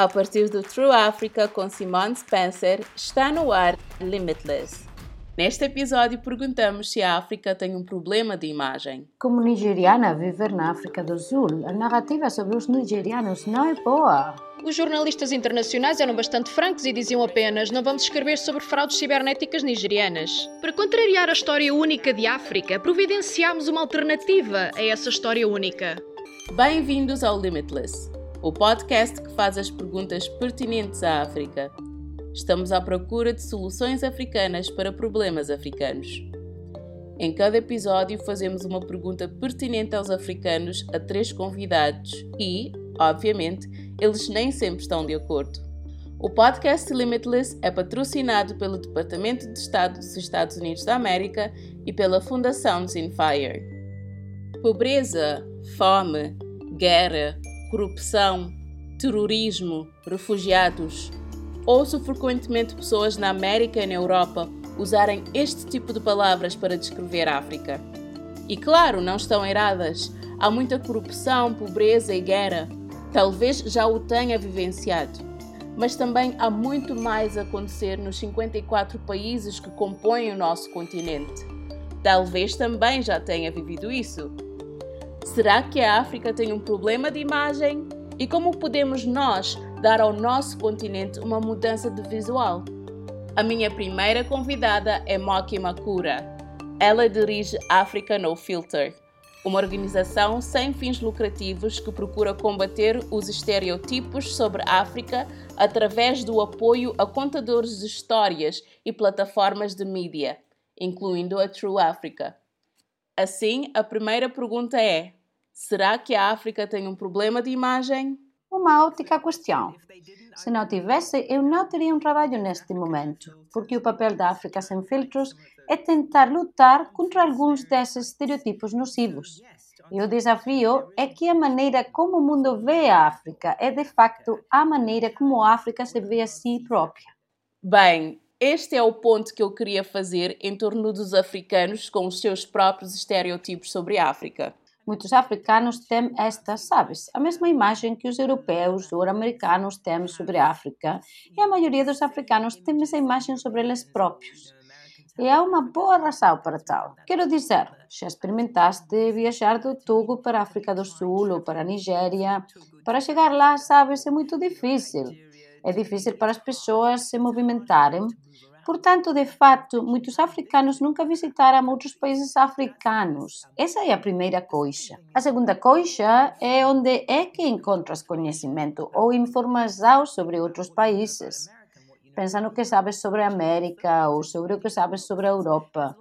A partir do True Africa com Simone Spencer, está no ar Limitless. Neste episódio perguntamos se a África tem um problema de imagem. Como nigeriana a viver na África do Sul, a narrativa sobre os nigerianos não é boa. Os jornalistas internacionais eram bastante francos e diziam apenas: não vamos escrever sobre fraudes cibernéticas nigerianas. Para contrariar a história única de África, providenciámos uma alternativa a essa história única. Bem-vindos ao Limitless, o podcast que faz as perguntas pertinentes à África. Estamos à procura de soluções africanas para problemas africanos. Em cada episódio, fazemos uma pergunta pertinente aos africanos a três convidados e, obviamente, eles nem sempre estão de acordo. O podcast Limitless é patrocinado pelo Departamento de Estado dos Estados Unidos da América e pela Fundação Zinfire. Pobreza, fome, guerra, corrupção, terrorismo, refugiados. Ouço frequentemente pessoas na América e na Europa usarem este tipo de palavras para descrever a África. E claro, não estão erradas. Há muita corrupção, pobreza e guerra. Talvez já o tenha vivenciado. Mas também há muito mais a acontecer nos 54 países que compõem o nosso continente. Talvez também já tenha vivido isso. Será que a África tem um problema de imagem? E como podemos nós dar ao nosso continente uma mudança de visual? A minha primeira convidada é Moki Makura. Ela dirige Africa No Filter, uma organização sem fins lucrativos que procura combater os estereotipos sobre a África através do apoio a contadores de histórias e plataformas de mídia, incluindo a True Africa. Assim, a primeira pergunta é: será que a África tem um problema de imagem? Uma ótica questão. Se não tivesse, eu não teria um trabalho neste momento, porque o papel da África sem filtros é tentar lutar contra alguns desses estereotipos nocivos. E o desafio é que a maneira como o mundo vê a África é de facto a maneira como a África se vê a si própria. Bem, este é o ponto que eu queria fazer em torno dos africanos com os seus próprios estereotipos sobre a África. Muitos africanos têm esta, sabes, a mesma imagem que os europeus ou americanos têm sobre a África, e a maioria dos africanos tem essa imagem sobre eles próprios. E há uma boa razão para tal. Quero dizer, já experimentaste viajar do Togo para a África do Sul ou para a Nigéria? Para chegar lá, sabes, é muito difícil. É difícil para as pessoas se movimentarem. Portanto, de fato, muitos africanos nunca visitaram outros países africanos. Essa é a primeira coisa. A segunda coisa é onde é que encontras conhecimento ou informação sobre outros países. Pensa no que sabes sobre a América ou sobre o que sabes sobre a Europa.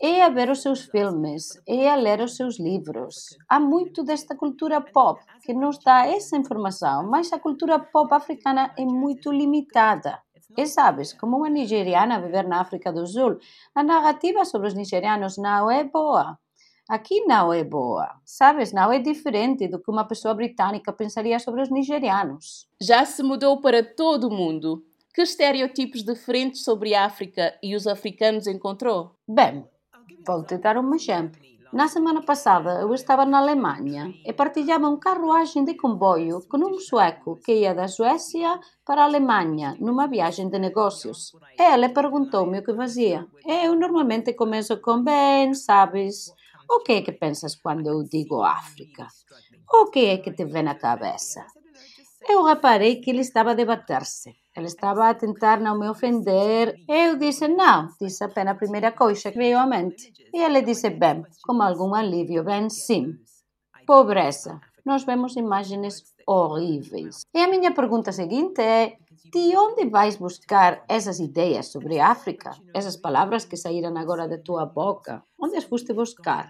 É a ver os seus filmes, é a ler os seus livros. Há muito desta cultura pop que nos dá essa informação, mas a cultura pop africana é muito limitada. E sabes, como uma nigeriana a viver na África do Sul, a narrativa sobre os nigerianos não é boa. Aqui não é boa. Sabes, não é diferente do que uma pessoa britânica pensaria sobre os nigerianos. Já se mudou para todo o mundo. Que estereotipos diferentes sobre a África e os africanos encontrou? Bem, vou te dar um exemplo. Na semana passada eu estava na Alemanha e partilhava um carruagem de comboio com um sueco que ia da Suécia para a Alemanha numa viagem de negócios. Ele perguntou-me o que fazia. Eu normalmente começo com bem, sabes? O que é que pensas quando eu digo África? O que é que te vem na cabeça? Eu reparei que ele estava a debater-se. Ela estaba a tentar non me ofender. Eu disse non, dixe apenas a primeira coixa que veio á mente. E ela dixe ben, como algún alivio, ben sim. Pobreza. Nós vemos imaxes horríveis. E a miña pergunta seguinte é, de onde vais buscar esas ideas sobre África? Esas palabras que saíran agora da tua boca? Onde as foste buscar?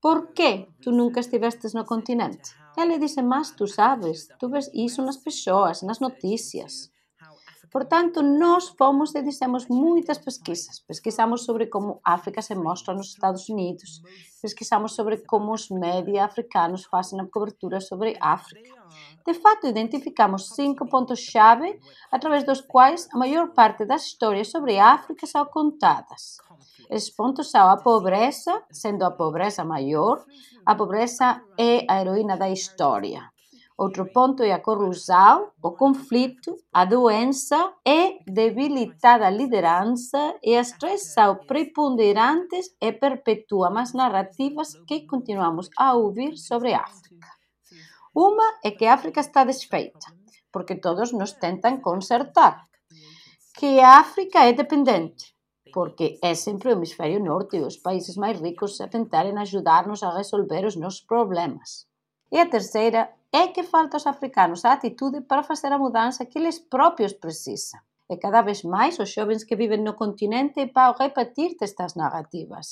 Por que tu nunca estivestes no continente? Ela disse, mas tu sabes, tu ves isso nas pessoas, nas notícias. Portanto, nós fomos e dissemos muitas pesquisas. Pesquisamos sobre como a África se mostra nos Estados Unidos. Pesquisamos sobre como os média africanos fazem a cobertura sobre a África. De fato, identificamos cinco pontos-chave através dos quais a maior parte das histórias sobre a África são contadas. Esses pontos são a pobreza, sendo a pobreza maior, a pobreza é a heroína da história. Outro ponto é a corrupção, o conflito, a doença e debilitada liderança e as três são preponderantes e perpetuam as narrativas que continuamos a ouvir sobre a África. Uma é que a África está desfeita, porque todos nos tentam consertar. Que a África é dependente, porque é sempre o hemisfério norte e os países máis ricos a tentarem ajudar-nos a resolver os nossos problemas. E a terceira É que falta aos africanos a atitude para facer a mudanza que eles propios precisan. E cada vez máis os xovens que viven no continente para repetir estas narrativas.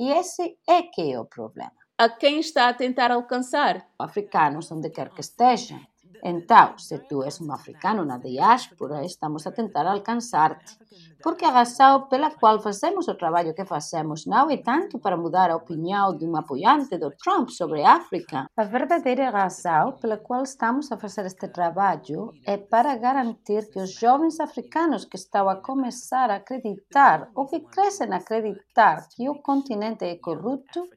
E ese é que é o problema. A quem está a tentar alcançar? Africanos, onde quer que estejam. Então, se tu és um africano na diáspora, estamos a tentar alcançar-te. Porque a razão pela qual fazemos o trabalho que fazemos não é tanto para mudar a opinião de um apoiante do Trump sobre a África. A verdadeira razão pela qual estamos a fazer este trabalho é para garantir que os jovens africanos que estão a começar a acreditar ou que crescem a acreditar que o continente é corrupto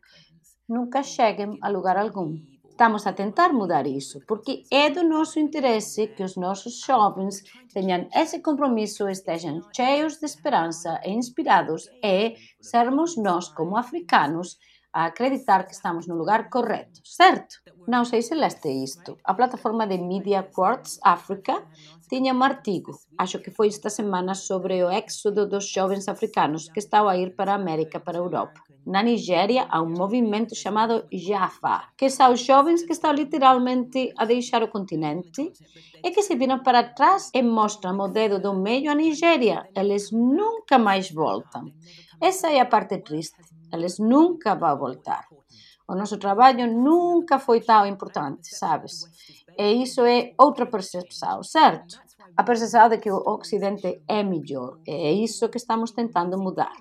nunca cheguem a lugar algum. Estamos a tentar mudar isso, porque é do nosso interesse que os nossos jovens tenham esse compromisso, estejam cheios de esperança e inspirados, e sermos nós, como africanos, a acreditar que estamos no lugar correto, certo? Não sei se leste isto. A plataforma de Media Quartz Africa tinha um artigo, acho que foi esta semana, sobre o éxodo dos jovens africanos que estão a ir para a América, para a Europa. Na Nigéria há um movimento chamado Jaffa, que são jovens que estão literalmente a deixar o continente e que se viram para trás e mostram o dedo do meio à Nigéria. Eles nunca mais voltam. Essa é a parte triste. Eles nunca vão voltar. O nosso trabalho nunca foi tão importante, sabes? E isso é outra percepção, certo? A percepção de que o Ocidente é melhor. É isso que estamos tentando mudar.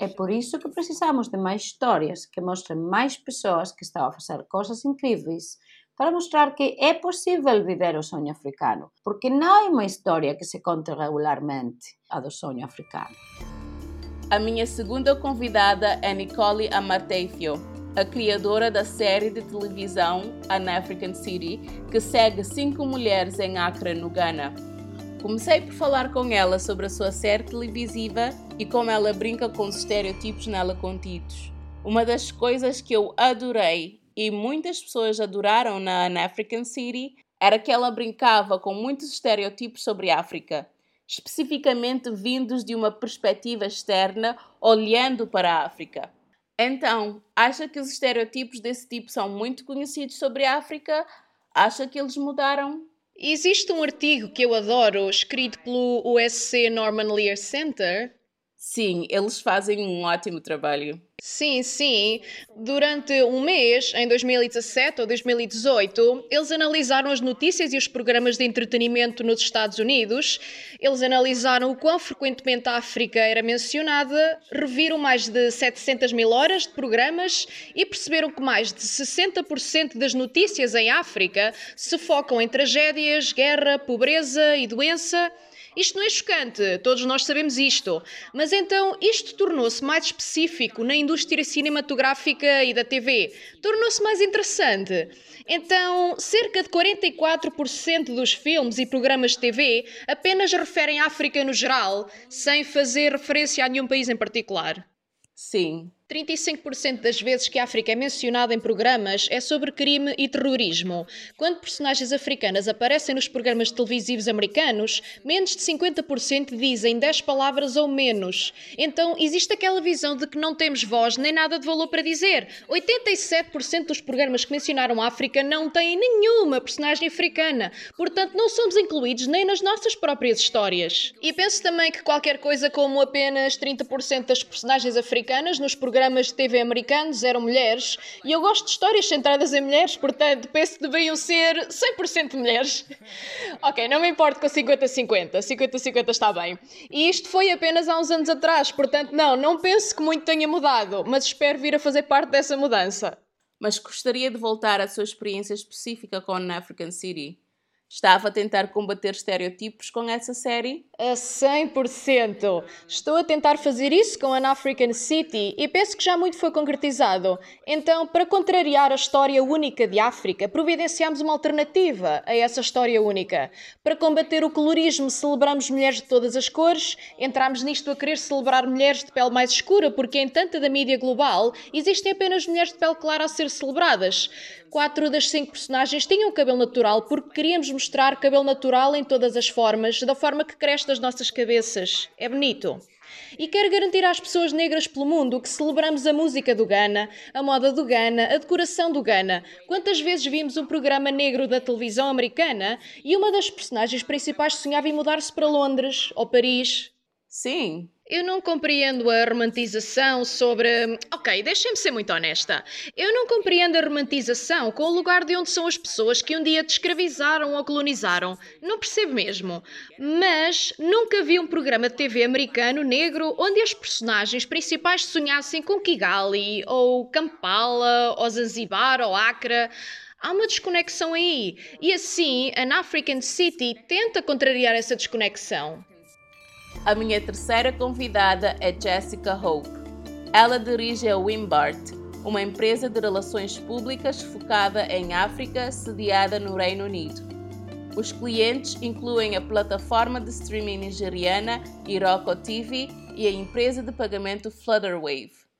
É por isso que precisamos de mais histórias que mostrem mais pessoas que estão a fazer coisas incríveis para mostrar que é possível viver o sonho africano, porque não é uma história que se conta regularmente, a do sonho africano. A minha segunda convidada é Nicole Amateifio, a criadora da série de televisão An African City, que segue cinco mulheres em Accra, no Ghana. Comecei por falar com ela sobre a sua série televisiva e como ela brinca com os estereotipos nela contidos. Uma das coisas que eu adorei e muitas pessoas adoraram na An African City era que ela brincava com muitos estereotipos sobre a África especificamente vindos de uma perspectiva externa, olhando para a África. Então, acha que os estereotipos desse tipo são muito conhecidos sobre a África? Acha que eles mudaram? Existe um artigo que eu adoro, escrito pelo USC Norman Lear Center. Sim, eles fazem um ótimo trabalho. Sim, sim. Durante um mês, em 2017 ou 2018, eles analisaram as notícias e os programas de entretenimento nos Estados Unidos. Eles analisaram o quão frequentemente a África era mencionada, reviram mais de 700 mil horas de programas e perceberam que mais de 60% das notícias em África se focam em tragédias, guerra, pobreza e doença. Isto não é chocante, todos nós sabemos isto. Mas então isto tornou-se mais específico na indústria cinematográfica e da TV. Tornou-se mais interessante. Então, cerca de 44% dos filmes e programas de TV apenas referem à África no geral, sem fazer referência a nenhum país em particular. Sim, 35% das vezes que a África é mencionada em programas é sobre crime e terrorismo. Quando personagens africanas aparecem nos programas televisivos americanos, menos de 50% dizem 10 palavras ou menos. Então existe aquela visão de que não temos voz nem nada de valor para dizer. 87% dos programas que mencionaram a África não têm nenhuma personagem africana, portanto não somos incluídos nem nas nossas próprias histórias. E penso também que qualquer coisa como apenas 30% das personagens africanas nos programas programas de TV americanos eram mulheres e eu gosto de histórias centradas em mulheres, portanto penso que deveriam ser 100% mulheres. ok, não me importo com 50-50, 50-50 está bem. E isto foi apenas há uns anos atrás, portanto não, não penso que muito tenha mudado, mas espero vir a fazer parte dessa mudança. Mas gostaria de voltar à sua experiência específica com African City. Estava a tentar combater estereotipos com essa série? A 100%! Estou a tentar fazer isso com an African City e penso que já muito foi concretizado. Então, para contrariar a história única de África, providenciamos uma alternativa a essa história única. Para combater o colorismo, celebramos mulheres de todas as cores. Entramos nisto a querer celebrar mulheres de pele mais escura, porque em tanta da mídia global existem apenas mulheres de pele clara a ser celebradas. Quatro das cinco personagens tinham cabelo natural porque queríamos mostrar cabelo natural em todas as formas, da forma que cresce das nossas cabeças. É bonito. E quero garantir às pessoas negras pelo mundo que celebramos a música do Ghana, a moda do Ghana, a decoração do Ghana. Quantas vezes vimos um programa negro da televisão americana e uma das personagens principais sonhava em mudar-se para Londres ou Paris? Sim, eu não compreendo a romantização sobre. Ok, deixem-me ser muito honesta. Eu não compreendo a romantização com o lugar de onde são as pessoas que um dia te escravizaram ou colonizaram. Não percebo mesmo. Mas nunca vi um programa de TV americano negro onde as personagens principais sonhassem com Kigali, ou Kampala, ou Zanzibar, ou Accra. Há uma desconexão aí. E assim, an African City tenta contrariar essa desconexão. A minha terceira convidada é Jessica Hope. Ela dirige a Wimbart, uma empresa de relações públicas focada em África, sediada no Reino Unido. Os clientes incluem a plataforma de streaming nigeriana Iroko TV e a empresa de pagamento Flutterwave.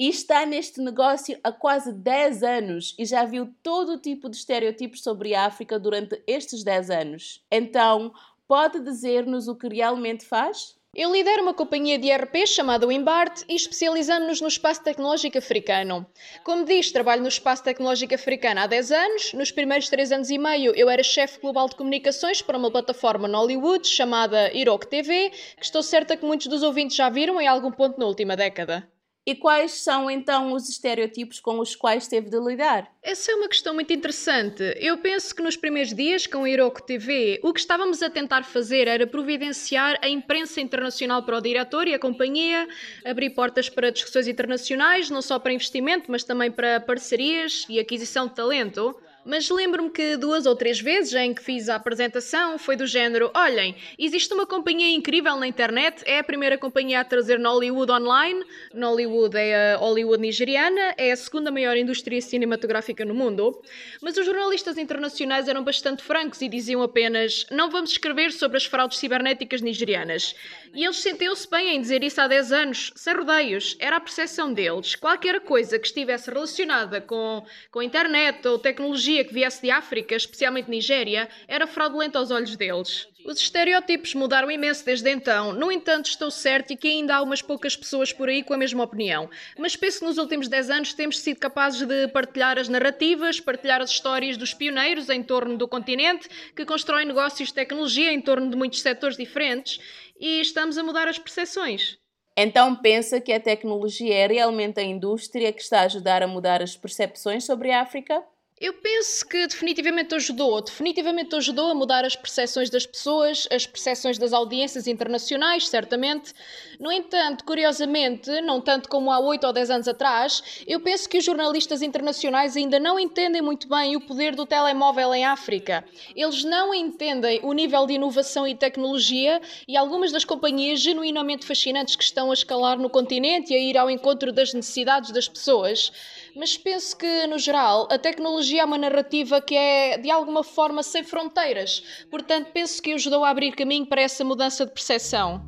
E está neste negócio há quase 10 anos e já viu todo tipo de estereotipos sobre a África durante estes 10 anos. Então, Pode dizer-nos o que realmente faz? Eu lidero uma companhia de ERP chamada Wimbart e especializamos-nos no espaço tecnológico africano. Como diz, trabalho no espaço tecnológico africano há 10 anos. Nos primeiros 3 anos e meio, eu era chefe global de comunicações para uma plataforma no Hollywood chamada Irok TV, que estou certa que muitos dos ouvintes já viram em algum ponto na última década. E quais são então os estereotipos com os quais teve de lidar? Essa é uma questão muito interessante. Eu penso que nos primeiros dias com a Iroko TV, o que estávamos a tentar fazer era providenciar a imprensa internacional para o diretor e a companhia, abrir portas para discussões internacionais, não só para investimento, mas também para parcerias e aquisição de talento. Mas lembro-me que duas ou três vezes em que fiz a apresentação foi do género: olhem, existe uma companhia incrível na internet, é a primeira companhia a trazer Nollywood online. Nollywood é a Hollywood nigeriana, é a segunda maior indústria cinematográfica no mundo. Mas os jornalistas internacionais eram bastante francos e diziam apenas: não vamos escrever sobre as fraudes cibernéticas nigerianas. E eles sentiam-se bem em dizer isso há 10 anos, sem rodeios. Era a percepção deles. Qualquer coisa que estivesse relacionada com, com a internet ou tecnologia que viesse de África, especialmente Nigéria, era fraudulenta aos olhos deles. Os estereótipos mudaram imenso desde então. No entanto, estou certo que ainda há umas poucas pessoas por aí com a mesma opinião. Mas penso que nos últimos 10 anos temos sido capazes de partilhar as narrativas, partilhar as histórias dos pioneiros em torno do continente, que constroem negócios de tecnologia em torno de muitos setores diferentes e estamos a mudar as percepções. Então pensa que a tecnologia é realmente a indústria que está a ajudar a mudar as percepções sobre a África? Eu penso que definitivamente ajudou, definitivamente ajudou a mudar as percepções das pessoas, as percepções das audiências internacionais, certamente. No entanto, curiosamente, não tanto como há 8 ou 10 anos atrás, eu penso que os jornalistas internacionais ainda não entendem muito bem o poder do telemóvel em África. Eles não entendem o nível de inovação e tecnologia e algumas das companhias genuinamente fascinantes que estão a escalar no continente e a ir ao encontro das necessidades das pessoas. Mas penso que, no geral, a tecnologia é uma narrativa que é, de alguma forma, sem fronteiras. Portanto, penso que ajudou a abrir caminho para essa mudança de percepção.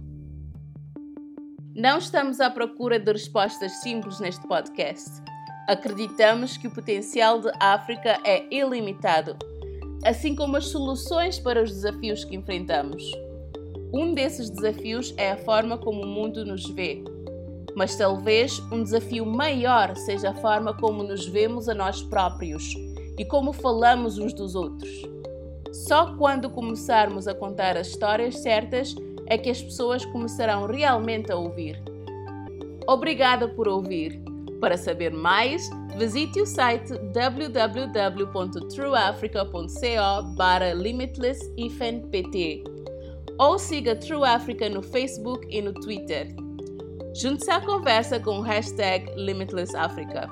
Não estamos à procura de respostas simples neste podcast. Acreditamos que o potencial de África é ilimitado, assim como as soluções para os desafios que enfrentamos. Um desses desafios é a forma como o mundo nos vê, mas talvez um desafio maior seja a forma como nos vemos a nós próprios e como falamos uns dos outros. Só quando começarmos a contar as histórias certas é que as pessoas começarão realmente a ouvir. Obrigada por ouvir. Para saber mais, visite o site www.trueafrica.co limitlessifnpt ou siga True Africa no Facebook e no Twitter. Junte-se à conversa com o hashtag LimitlessAfrica.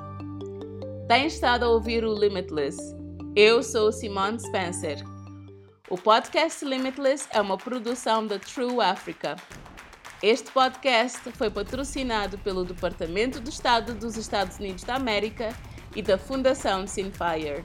Tem estado a ouvir o Limitless. Eu sou Simone Spencer. O podcast Limitless é uma produção da True Africa. Este podcast foi patrocinado pelo Departamento de Estado dos Estados Unidos da América e da Fundação Sinfire.